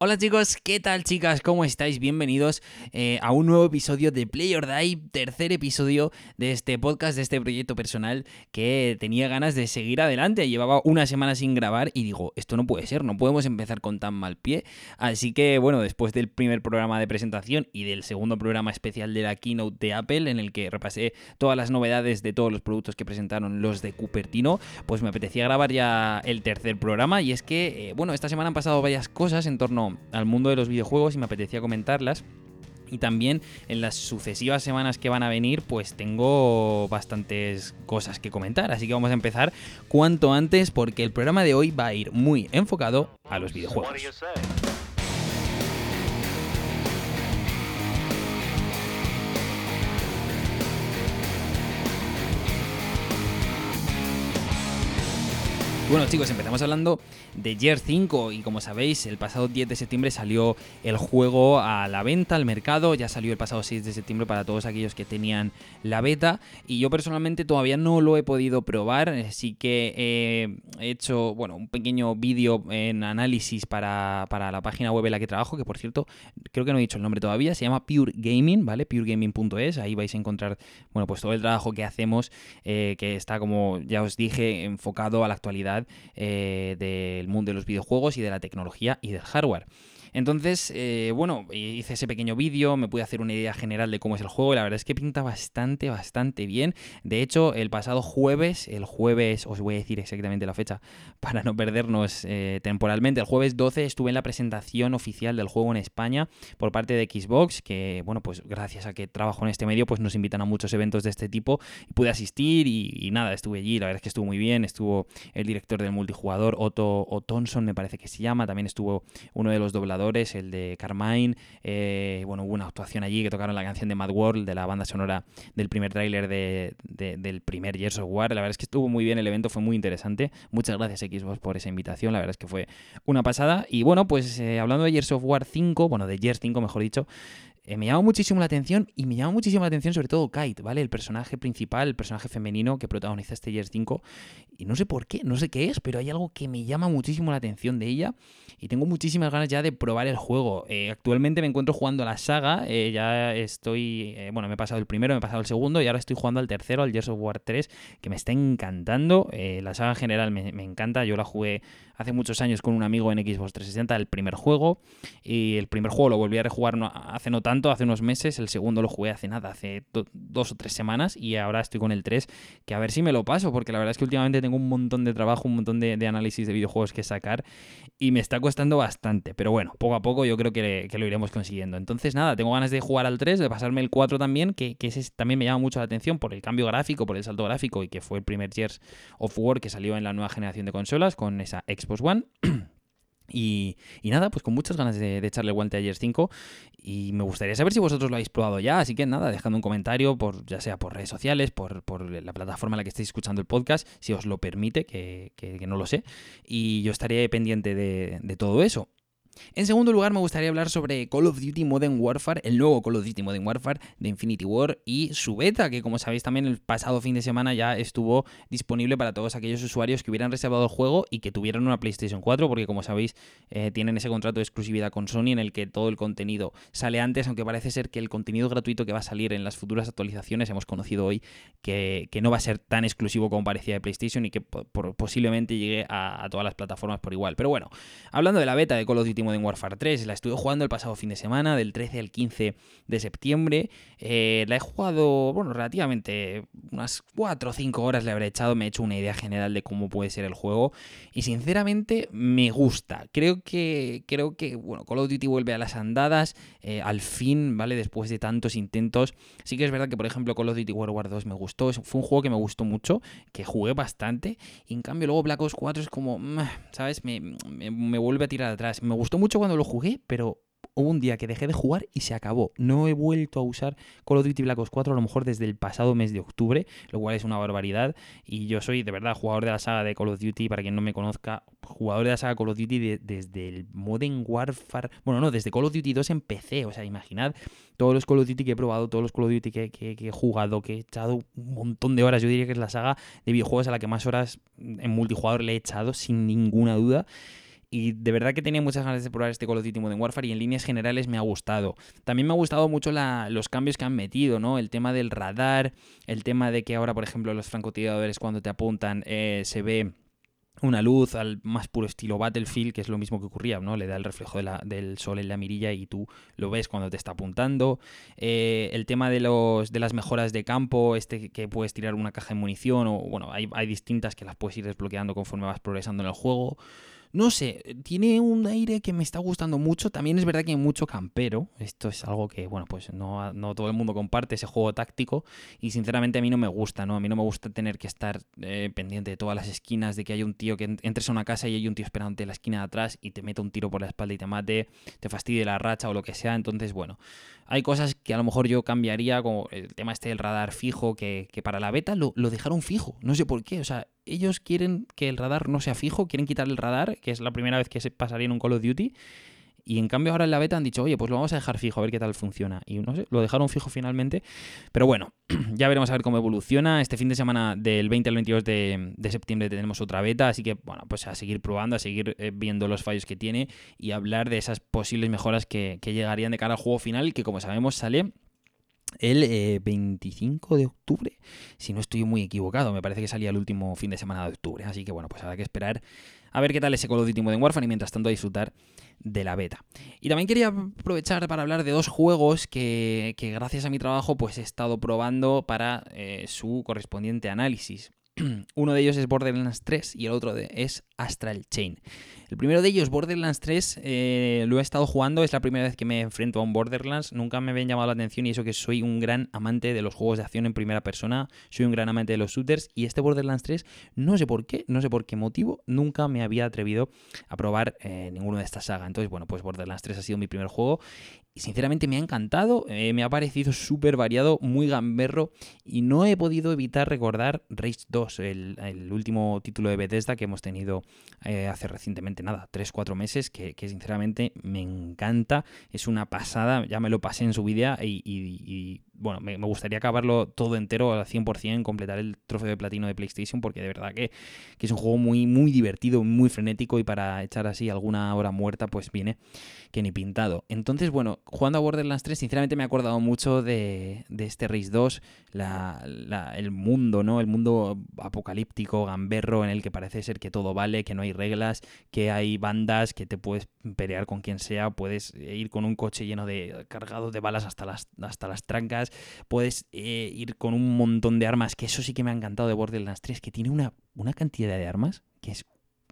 Hola chicos, ¿qué tal chicas? ¿Cómo estáis? Bienvenidos eh, a un nuevo episodio de Play or Die, tercer episodio de este podcast, de este proyecto personal que tenía ganas de seguir adelante. Llevaba una semana sin grabar y digo, esto no puede ser, no podemos empezar con tan mal pie. Así que bueno, después del primer programa de presentación y del segundo programa especial de la keynote de Apple, en el que repasé todas las novedades de todos los productos que presentaron los de Cupertino, pues me apetecía grabar ya el tercer programa y es que, eh, bueno, esta semana han pasado varias cosas en torno al mundo de los videojuegos y me apetecía comentarlas. Y también en las sucesivas semanas que van a venir, pues tengo bastantes cosas que comentar. Así que vamos a empezar cuanto antes porque el programa de hoy va a ir muy enfocado a los videojuegos. Bueno chicos, empezamos hablando de Gear 5 y como sabéis el pasado 10 de septiembre salió el juego a la venta, al mercado, ya salió el pasado 6 de septiembre para todos aquellos que tenían la beta y yo personalmente todavía no lo he podido probar, sí que he hecho bueno, un pequeño vídeo en análisis para, la página web en la que trabajo, que por cierto creo que no he dicho el nombre todavía, se llama Pure Gaming, ¿vale? puregaming.es, ahí vais a encontrar bueno, pues todo el trabajo que hacemos eh, que está como ya os dije enfocado a la actualidad eh, del mundo de los videojuegos y de la tecnología y del hardware. Entonces, eh, bueno, hice ese pequeño vídeo, me pude hacer una idea general de cómo es el juego y la verdad es que pinta bastante, bastante bien. De hecho, el pasado jueves, el jueves, os voy a decir exactamente la fecha para no perdernos eh, temporalmente, el jueves 12 estuve en la presentación oficial del juego en España por parte de Xbox, que bueno, pues gracias a que trabajo en este medio, pues nos invitan a muchos eventos de este tipo y pude asistir y, nada, estuve allí, la verdad es que estuvo muy bien, estuvo el director del multijugador, Otto Ottonson me parece que se llama, también estuvo uno de los dobladores el de Carmine. Eh, bueno, hubo una actuación allí que tocaron la canción de Mad World, de la banda sonora del primer tráiler de, del primer Gears of War. La verdad es que estuvo muy bien el evento, fue muy interesante. Muchas gracias Xbox por esa invitación, la verdad es que fue una pasada. Y bueno, pues eh, hablando de Gears of War 5, bueno, de Gears 5 mejor dicho, eh, me llama muchísimo la atención y me llama muchísimo la atención sobre todo Kite, ¿vale? El personaje principal, el personaje femenino que protagoniza este Gears 5. Y no sé por qué, no sé qué es, pero hay algo que me llama muchísimo la atención de ella y tengo muchísimas ganas ya de probar el juego. Eh, actualmente me encuentro jugando la saga, eh, ya estoy, bueno, me he pasado el primero, me he pasado el segundo y ahora estoy jugando al tercero, al Gears of War 3, que me está encantando. la saga en general me, me encanta, yo la jugué hace muchos años con un amigo en Xbox 360, el primer juego, y el primer juego lo volví a rejugar hace no tanto hace unos meses, el segundo lo jugué hace nada, hace dos o tres semanas y ahora estoy con el 3, que a ver si me lo paso, porque la verdad es que últimamente tengo un montón de trabajo, un montón de, análisis de videojuegos que sacar y me está costando bastante, pero bueno, poco a poco yo creo que, lo iremos consiguiendo. Entonces nada, tengo ganas de jugar al 3, de pasarme el 4 también, que, que también me llama mucho la atención por el cambio gráfico, por el salto gráfico y que fue el primer Gears of War que salió en la nueva generación de consolas con esa Xbox One. Y, nada, pues con muchas ganas de, echarle guante a Gears 5 y me gustaría saber si vosotros lo habéis probado ya, así que nada, dejando un comentario, por, ya sea por redes sociales, por, la plataforma en la que estéis escuchando el podcast, si os lo permite, que, no lo sé, y yo estaré pendiente de todo eso. En segundo lugar, me gustaría hablar sobre Call of Duty Modern Warfare, el nuevo Call of Duty Modern Warfare de Infinity War y su beta, que como sabéis también el pasado fin de semana ya estuvo disponible para todos aquellos usuarios que hubieran reservado el juego y que tuvieran una PlayStation 4, porque como sabéis eh, tienen ese contrato de exclusividad con Sony en el que todo el contenido sale antes, aunque parece ser que el contenido gratuito que va a salir en las futuras actualizaciones, hemos conocido hoy que, no va a ser tan exclusivo como parecía de PlayStation y que posiblemente llegue a, a todas las plataformas por igual. Pero bueno, hablando de la beta de Call of Duty Modern Warfare 3. La estuve jugando el pasado fin de semana, del 13 al 15 de septiembre. Eh, la he jugado, bueno, relativamente unas 4 o 5 horas le habré echado. Me he hecho una idea general de cómo puede ser el juego. Y sinceramente me gusta. Creo que, creo que bueno, Call of Duty vuelve a las andadas. Eh, al fin, ¿vale? Después de tantos intentos. Sí que es verdad que, por ejemplo, Call of Duty World War 2 me gustó. Fue un juego que me gustó mucho, que jugué bastante. Y en cambio, luego Black Ops 4 es como, ¿sabes? Me, me, me vuelve a tirar atrás. Me gustó mucho cuando lo jugué, pero hubo un día que dejé de jugar y se acabó. No he vuelto a usar Call of Duty Black Ops 4 a lo mejor desde el pasado mes de octubre, lo cual es una barbaridad. Y yo soy de verdad jugador de la saga de Call of Duty, para quien no me conozca, jugador de la saga Call of Duty desde el Modern Warfare. Bueno, no, desde Call of Duty 2 empecé. O sea, imaginad todos los Call of Duty que he probado, todos los Call of Duty que, que he jugado, que he echado un montón de horas. Yo diría que es la saga de videojuegos a la que más horas en multijugador le he echado, sin ninguna duda. Y de verdad que tenía muchas ganas de probar este Call of Duty Modern Warfare y en líneas generales me ha gustado. También me ha gustado mucho los cambios que han metido, ¿no? El tema del radar, el tema de que ahora, por ejemplo, los francotiradores cuando te apuntan eh, se ve una luz al más puro estilo Battlefield, que es lo mismo que ocurría, ¿no? Le da el reflejo del sol en la mirilla y tú lo ves cuando te está apuntando. Eh, el tema de, los, de las mejoras de campo, este que puedes tirar una caja de munición, o bueno, hay, hay distintas que las puedes ir desbloqueando conforme vas progresando en el juego. No sé, tiene un aire que me está gustando mucho. También es verdad que hay mucho campero. Esto es algo que, bueno, pues no, no todo el mundo comparte ese juego táctico. Y sinceramente a mí no me gusta, ¿no? A mí no me gusta tener que estar eh, pendiente de todas las esquinas, de que hay un tío que entres a una casa y hay un tío esperándote en la esquina de atrás y te mete un tiro por la espalda y te mate, te fastidie la racha o lo que sea. Entonces, bueno, hay cosas que a lo mejor yo cambiaría, como el tema este del radar fijo, que, para la beta lo, lo dejaron fijo. No sé por qué. O sea, ellos quieren que el radar no sea fijo, quieren quitar el radar, que es la primera vez que se pasaría en un Call of Duty. Y en cambio ahora en la beta han dicho, oye, pues lo vamos a dejar fijo, a ver qué tal funciona. Y no sé, lo dejaron fijo finalmente. Pero bueno, ya veremos a ver cómo evoluciona. Este fin de semana del 20 al 22 de, septiembre tenemos otra beta, así que bueno, pues a seguir probando, a seguir eh, viendo los fallos que tiene y hablar de esas posibles mejoras que, que llegarían de cara al juego final, que como sabemos sale el 25 eh, de octubre, si no estoy muy equivocado, me parece que salía el último fin de semana de octubre, así que bueno, pues habrá que esperar a ver qué tal ese Call of Duty Modern Warfare y mientras tanto a disfrutar de la beta. Y también quería aprovechar para hablar de dos juegos que, gracias a mi trabajo pues he estado probando para eh, su correspondiente análisis. Uno de ellos es Borderlands 3 y el otro es Astral Chain. El primero de ellos, Borderlands 3, eh, lo he estado jugando, es la primera vez que me enfrento a un Borderlands, nunca me habían llamado la atención y eso que soy un gran amante de los juegos de acción en primera persona, soy un gran amante de los shooters y este Borderlands 3, no sé por qué, no sé por qué motivo, nunca me había atrevido a probar eh, ninguno de esta saga. Entonces, bueno, pues Borderlands 3 ha sido mi primer juego y sinceramente me ha encantado, eh, me ha parecido súper variado, muy gamberro y no he podido evitar recordar Rage 2, el, último título de Bethesda que hemos tenido hace recientemente nada, 3-4 meses, que, sinceramente me encanta, es una pasada, ya me lo pasé en su vida y, bueno, me, gustaría acabarlo todo entero al 100%, completar el trofeo de platino de PlayStation, porque de verdad que, es un juego muy, muy divertido, muy frenético y para echar así alguna hora muerta, pues viene que ni pintado. Entonces, bueno, jugando a Borderlands 3, sinceramente me he acordado mucho de, este Race 2, el mundo, ¿no? El mundo apocalíptico, gamberro, en el que parece ser que todo vale, que no hay reglas, que hay bandas, que te puedes pelear con quien sea, puedes ir con un coche lleno de cargado de balas hasta las, hasta las trancas, puedes eh, ir con un montón de armas, que eso sí que me ha encantado de Borderlands 3, que tiene una, una cantidad de armas que es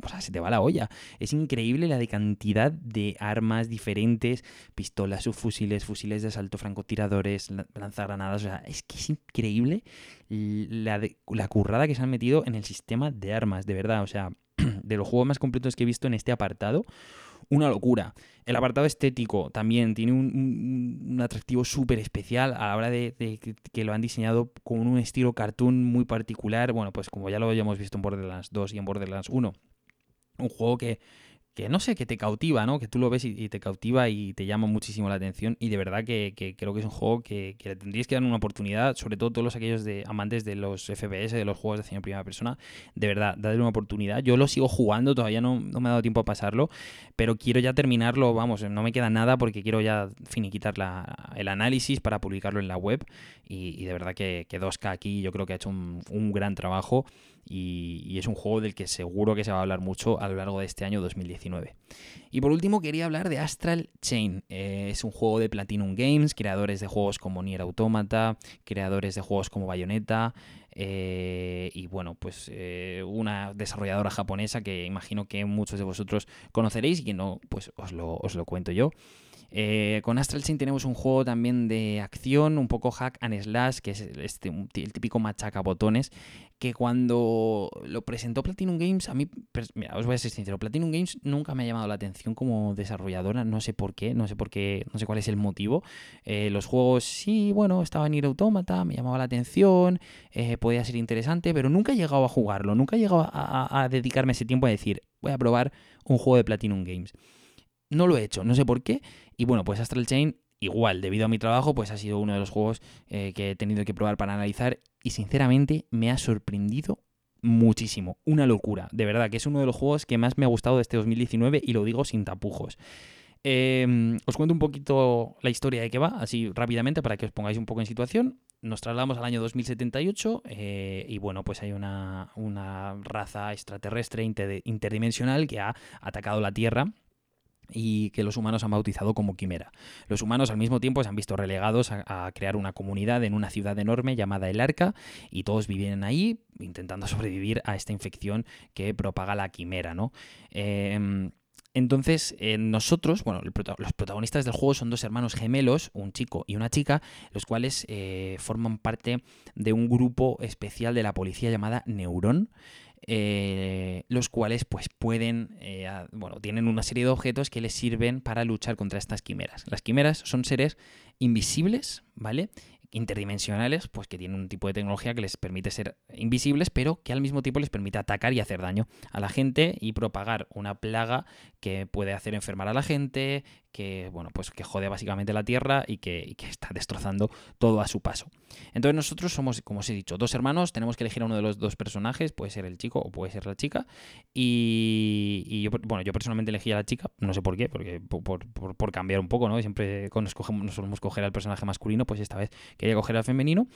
o sea, se te va la olla. Es increíble la de cantidad de armas diferentes, pistolas, subfusiles, fusiles de asalto, francotiradores, lanzagranadas. O sea, es que es increíble la, la currada que se han metido en el sistema de armas, de verdad. O sea, de los juegos más completos que he visto en este apartado, una locura. El apartado estético también tiene un, atractivo súper especial a la hora de, que lo han diseñado con un estilo cartoon muy particular. Bueno, pues como ya lo habíamos visto en Borderlands 2 y en Borderlands 1. Un juego que que no sé, que te cautiva, ¿no? Que tú lo ves y, te cautiva y te llama muchísimo la atención. Y de verdad que, creo que es un juego que, le tendríais que dar una oportunidad, sobre todo todos los aquellos de amantes de los FPS, de los juegos de acción en primera persona. De verdad, dadle una oportunidad. Yo lo sigo jugando, todavía no, me ha dado tiempo a pasarlo, pero quiero ya terminarlo, vamos, no me queda nada porque quiero ya finiquitar la, el análisis para publicarlo en la web. Y, de verdad que, que 2K aquí yo creo que ha hecho un gran trabajo y, es un juego del que seguro que se va a hablar mucho a lo largo de este año 2019. Y por último quería hablar de Astral Chain. Eh, es un juego de Platinum Games, creadores de juegos como Nier Automata, creadores de juegos como Bayonetta. Eh, y bueno, pues eh, una desarrolladora japonesa que imagino que muchos de vosotros conoceréis y que no, pues os lo, os lo cuento yo. Eh, con Astral Chain tenemos un juego también de acción, un poco hack and slash, que es este, el típico machaca botones, que cuando lo presentó Platinum Games, a mí, mira, os voy a ser sincero, Platinum Games nunca me ha llamado la atención como desarrolladora, no sé por qué, no sé por qué, no sé cuál es el motivo. Eh, los juegos, sí, bueno, estaba en Ir Automata, me llamaba la atención, eh, podía ser interesante, pero nunca he llegado a jugarlo, nunca he llegado a dedicarme ese tiempo a decir, voy a probar un juego de Platinum Games. No lo he hecho, no sé por qué. Y bueno, pues Astral Chain, igual, debido a mi trabajo, pues ha sido uno de los juegos eh, que he tenido que probar para analizar. Y sinceramente me ha sorprendido muchísimo, una locura, de verdad, que es uno de los juegos que más me ha gustado de este 2019 y lo digo sin tapujos. Em, os cuento un poquito la historia de qué va, así rápidamente para que os pongáis un poco en situación. Nos trasladamos al año 2078 eh, y bueno, pues hay una, una raza extraterrestre interdimensional que ha atacado la Tierra y que los humanos han bautizado como quimera. Los humanos al mismo tiempo se han visto relegados a, crear una comunidad en una ciudad enorme llamada El Arca y todos viven ahí intentando sobrevivir a esta infección que propaga la quimera, ¿no? Em, entonces, eh, nosotros, bueno, los protagonistas del juego son dos hermanos gemelos, un chico y una chica, los cuales eh, forman parte de un grupo especial de la policía llamada Neurón. Eh, los cuales pues pueden, eh, bueno, tienen una serie de objetos que les sirven para luchar contra estas quimeras. Las quimeras son seres invisibles, ¿vale? interdimensionales, pues que tienen un tipo de tecnología que les permite ser invisibles, pero que al mismo tiempo les permite atacar y hacer daño a la gente y propagar una plaga que puede hacer enfermar a la gente, que bueno, pues que jode básicamente la Tierra y que, está destrozando todo a su paso. Entonces nosotros somos, como os he dicho, dos hermanos, tenemos que elegir a uno de los dos personajes, puede ser el chico o puede ser la chica, y, yo, bueno, yo personalmente elegí a la chica, no sé por qué, porque por, cambiar un poco, ¿no? Siempre cuando escogemos, nos solemos coger al personaje masculino, pues esta vez quería coger al femenino.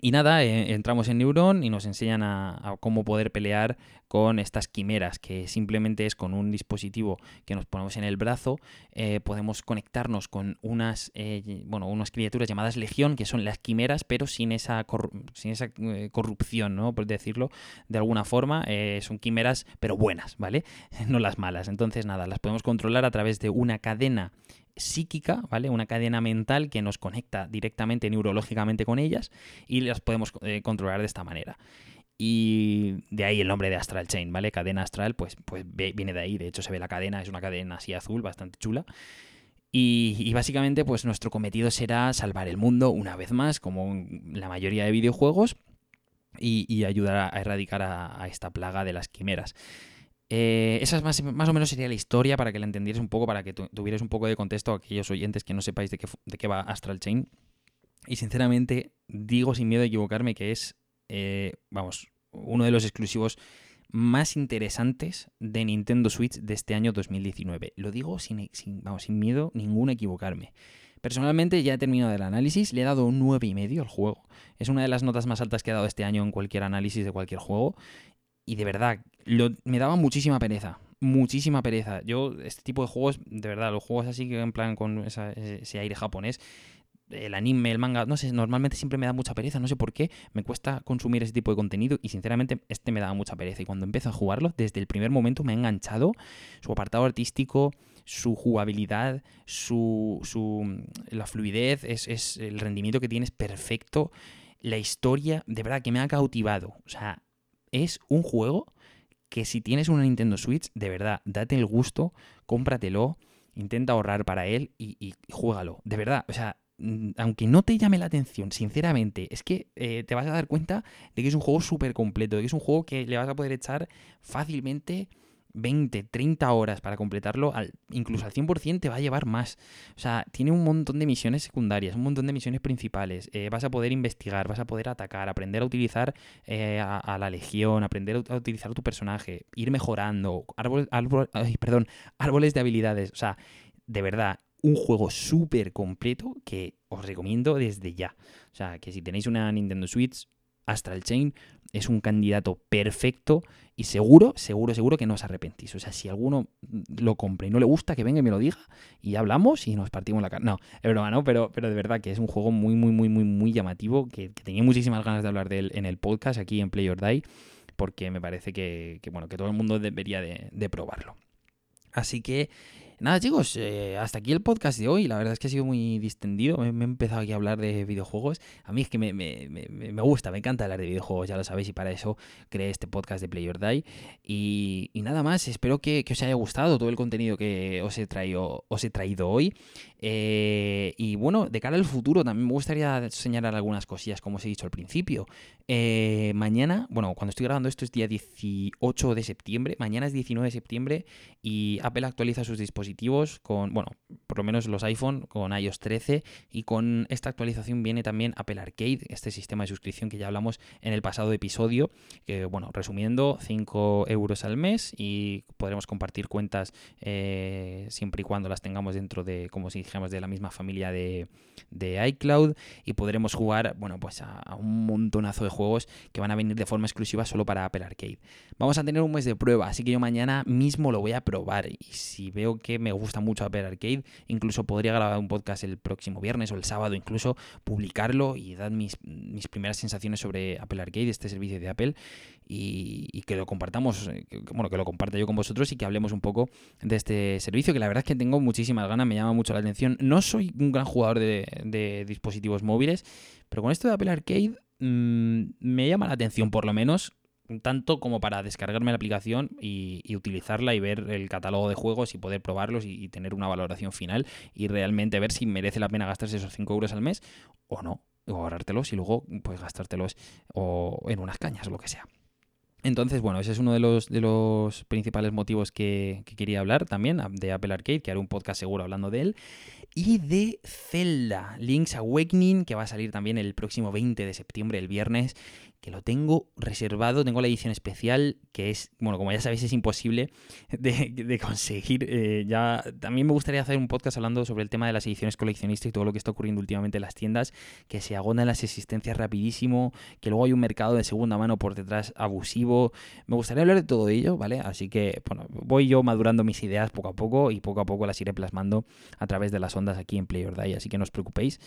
Y nada, eh, entramos en Neuron y nos enseñan a, cómo poder pelear con estas quimeras, que simplemente es con un dispositivo que nos ponemos en el brazo, eh, podemos conectarnos con unas, eh, bueno, unas criaturas llamadas Legión, que son las quimeras, pero sin esa, sin esa corrupción, ¿no? Por decirlo de alguna forma. son quimeras, pero buenas, ¿vale? no las malas. Entonces, nada, las podemos controlar a través de una cadena psíquica, ¿vale? Una cadena mental que nos conecta directamente neurológicamente con ellas y las podemos eh, controlar de esta manera. Y de ahí el nombre de Astral Chain, ¿vale? Cadena astral, pues, pues viene de ahí. De hecho, se ve la cadena, es una cadena así azul, bastante chula. Y, básicamente, pues nuestro cometido será salvar el mundo una vez más, como la mayoría de videojuegos, y, ayudar a erradicar a, esta plaga de las quimeras. Eh, esa es más, más, o menos sería la historia para que la entendieras un poco, para que tuvieras un poco de contexto a aquellos oyentes que no sepáis de qué, de qué va Astral Chain. Y sinceramente digo sin miedo a equivocarme que es, eh, vamos, uno de los exclusivos más interesantes de Nintendo Switch de este año 2019. Lo digo sin, vamos, sin miedo ninguno a equivocarme. Personalmente ya he terminado el análisis, le he dado un 9,5 al juego. Es una de las notas más altas que he dado este año en cualquier análisis de cualquier juego. Y de verdad, me daba muchísima pereza. Muchísima pereza. Yo, este tipo de juegos, de verdad, los juegos así que en plan con ese aire japonés, el anime, el manga, no sé, normalmente siempre me da mucha pereza, no sé por qué, me cuesta consumir ese tipo de contenido y sinceramente este me daba mucha pereza y cuando empiezo a jugarlo, desde el primer momento me ha enganchado su apartado artístico, su jugabilidad, su, su la fluidez, es, es el rendimiento que tiene es perfecto, la historia, de verdad que me ha cautivado, o sea, es un juego que si tienes una Nintendo Switch, de verdad, date el gusto, cómpratelo, intenta ahorrar para él y, y, juégalo. De verdad, o sea, mm, aunque no te llame la atención, sinceramente, es que eh, te vas a dar cuenta de que es un juego súper completo, de que es un juego que le vas a poder echar fácilmente 20, 30 horas para completarlo, al, incluso al 100% te va a llevar más. O sea, tiene un montón de misiones secundarias, un montón de misiones principales. Eh, vas a poder investigar, vas a poder atacar, aprender a utilizar eh, a, la legión, aprender a, utilizar tu personaje, ir mejorando, perdón, árboles de habilidades. O sea, de verdad, un juego súper completo que os recomiendo desde ya. O sea, que si tenéis una Nintendo Switch, Astral Chain es un candidato perfecto y seguro, seguro, seguro que no os arrepentís. O sea, si alguno lo compra y no le gusta, que venga y me lo diga y hablamos y nos partimos la cara. No, es broma, ¿no? Pero, pero de verdad que es un juego muy, muy, muy, muy, muy llamativo, que, tenía muchísimas ganas de hablar de él en el podcast aquí en Play or Die, porque me parece que, bueno, que todo el mundo debería de probarlo. Así que Nada chicos, eh, hasta aquí el podcast de hoy. La verdad es que ha sido muy distendido. Me, he empezado aquí a hablar de videojuegos. A mí es que me, me, me, gusta, me encanta hablar de videojuegos, ya lo sabéis, y para eso creé este podcast de Play. Y, nada más, espero que, os haya gustado todo el contenido que os he traído, os he traído hoy. Eh, y bueno, de cara al futuro también me gustaría señalar algunas cosillas, como os he dicho al principio. Eh, mañana, bueno, cuando estoy grabando esto es día 18 de septiembre, mañana es 19 de septiembre y Apple actualiza sus dispositivos con, bueno, por lo menos los iPhone con iOS 13 y con esta actualización viene también Apple Arcade, este sistema de suscripción que ya hablamos en el pasado episodio, bueno, resumiendo, 5 euros al mes y podremos compartir cuentas eh, siempre y cuando las tengamos dentro de, como si dijéramos, de la misma familia de, iCloud y podremos jugar, bueno, pues a, a un montonazo de juegos juegos que van a venir de forma exclusiva solo para Apple Arcade. Vamos a tener un mes de prueba, así que yo mañana mismo lo voy a probar y si veo que me gusta mucho Apple Arcade, incluso podría grabar un podcast el próximo viernes o el sábado, incluso publicarlo y dar mis, mis primeras sensaciones sobre Apple Arcade, este servicio de Apple, y, que lo compartamos, eh, bueno, que lo comparta yo con vosotros y que hablemos un poco de este servicio, que la verdad es que tengo muchísimas ganas, me llama mucho la atención. No soy un gran jugador de, de dispositivos móviles, pero con esto de Apple Arcade Mm, me llama la atención por lo menos, tanto como para descargarme la aplicación y, utilizarla y ver el catálogo de juegos y poder probarlos y, tener una valoración final y realmente ver si merece la pena gastarse esos 5 euros al mes o no, o ahorrártelos y luego pues gastártelos o en unas cañas o lo que sea. Entonces, bueno, ese es uno de los, de los principales motivos que, que, quería hablar también de Apple Arcade, que haré un podcast seguro hablando de él y de Zelda, Link's Awakening, que va a salir también el próximo 20 de septiembre, el viernes, que lo tengo reservado, tengo la edición especial, que es, bueno, como ya sabéis, es imposible de, conseguir. Eh, ya También me gustaría hacer un podcast hablando sobre el tema de las ediciones coleccionistas y todo lo que está ocurriendo últimamente en las tiendas, que se agonan las existencias rapidísimo, que luego hay un mercado de segunda mano por detrás abusivo. Me gustaría hablar de todo ello, ¿vale? Así que, bueno, voy yo madurando mis ideas poco a poco y poco a poco las iré plasmando a través de las ondas aquí en Play or Die, así que no os preocupéis.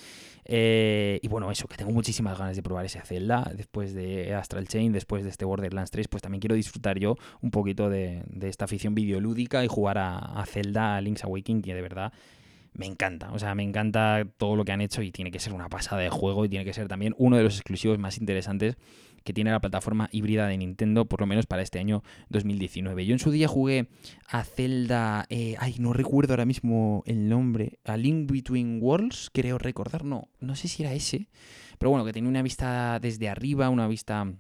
Eh, y bueno, eso, que tengo muchísimas ganas de probar ese Zelda después de Astral Chain, después de este Borderlands 3, pues también quiero disfrutar yo un poquito de, esta afición videolúdica y jugar a, Zelda, a Link's Awakening, que de verdad me encanta. O sea, me encanta todo lo que han hecho y tiene que ser una pasada de juego y tiene que ser también uno de los exclusivos más interesantes que tiene la plataforma híbrida de Nintendo, por lo menos para este año 2019. Yo en su día jugué a Zelda, eh, ay, no recuerdo ahora mismo el nombre, a Link Between Worlds, creo recordar, no, no sé si era ese, pero bueno, que tenía una vista desde arriba, una vista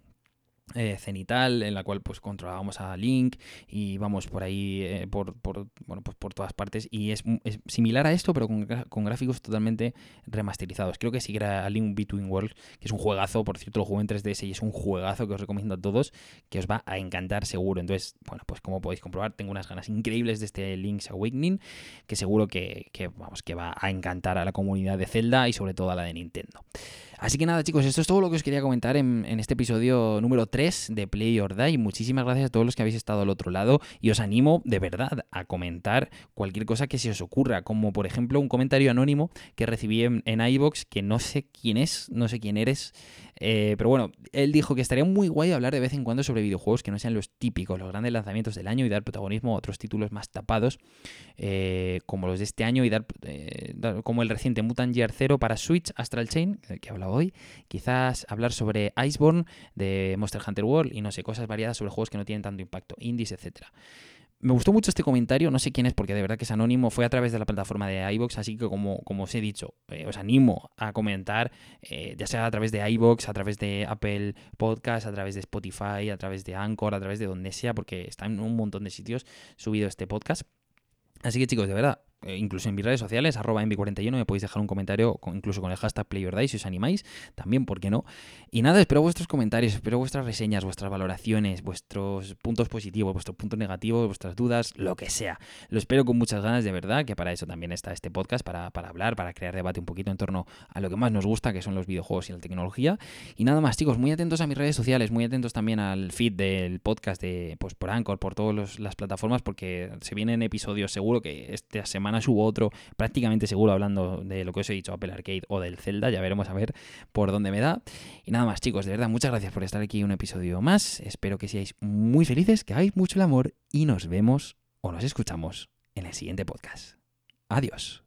eh, cenital en la cual pues controlábamos a Link y vamos por ahí eh, por, bueno pues por todas partes. Y es, similar a esto pero con, gráficos totalmente remasterizados. Creo que sí que Link Between Worlds que es un juegazo. Por cierto lo jugué en 3DS y es un juegazo que os recomiendo a todos que os va a encantar seguro. Entonces bueno pues como podéis comprobar tengo unas ganas increíbles de este Link's Awakening que seguro que, que vamos que va a encantar a la comunidad de Zelda y sobre todo a la de Nintendo Así que nada, chicos, esto es todo lo que os quería comentar en, este episodio número 3 de Play or Die. Muchísimas gracias a todos los que habéis estado al otro lado y os animo de verdad a comentar cualquier cosa que se os ocurra, como por ejemplo un comentario anónimo que recibí en, en que no sé quién es, no sé quién eres, eh, pero bueno, él dijo que estaría muy guay hablar de vez en cuando sobre videojuegos que no sean los típicos, los grandes lanzamientos del año y dar protagonismo a otros títulos más tapados, eh, como los de este año y eh, dar, como el reciente Mutant Year 0 para Switch, Astral Chain, que he hablado hoy. Quizás hablar sobre Iceborne de Monster Hunter World y no sé, cosas variadas sobre juegos que no tienen tanto impacto, indies, etcétera. Me gustó mucho este comentario, no sé quién es porque de verdad que es anónimo, fue a través de la plataforma de iBox, así que como, como os he dicho, eh, os animo a comentar, eh, ya sea a través de iBox, a través de Apple Podcast, a través de Spotify, a través de Anchor, a través de donde sea, porque está en un montón de sitios subido este podcast. Así que chicos, de verdad, incluso en mis redes sociales, arroba envi41, me podéis dejar un comentario, incluso con el hashtag PlayerDice si os animáis, también, ¿por qué no? Y nada, espero vuestros comentarios, espero vuestras reseñas, vuestras valoraciones, vuestros puntos positivos, vuestros puntos negativos, vuestras dudas, lo que sea. Lo espero con muchas ganas, de verdad, que para eso también está este podcast, para, para hablar, para crear debate un poquito en torno a lo que más nos gusta, que son los videojuegos y la tecnología. Y nada más, chicos, muy atentos a mis redes sociales, muy atentos también al feed del podcast de, pues, por Anchor, por todas las plataformas, porque se vienen episodios, seguro que esta semana subo otro prácticamente seguro hablando de lo que os he dicho, Apple Arcade o del Zelda, ya veremos a ver por dónde me da. Y nada más chicos, de verdad, muchas gracias por estar aquí un episodio más, espero que seáis muy felices, que hagáis mucho el amor y nos vemos o nos escuchamos en el siguiente podcast. Adiós.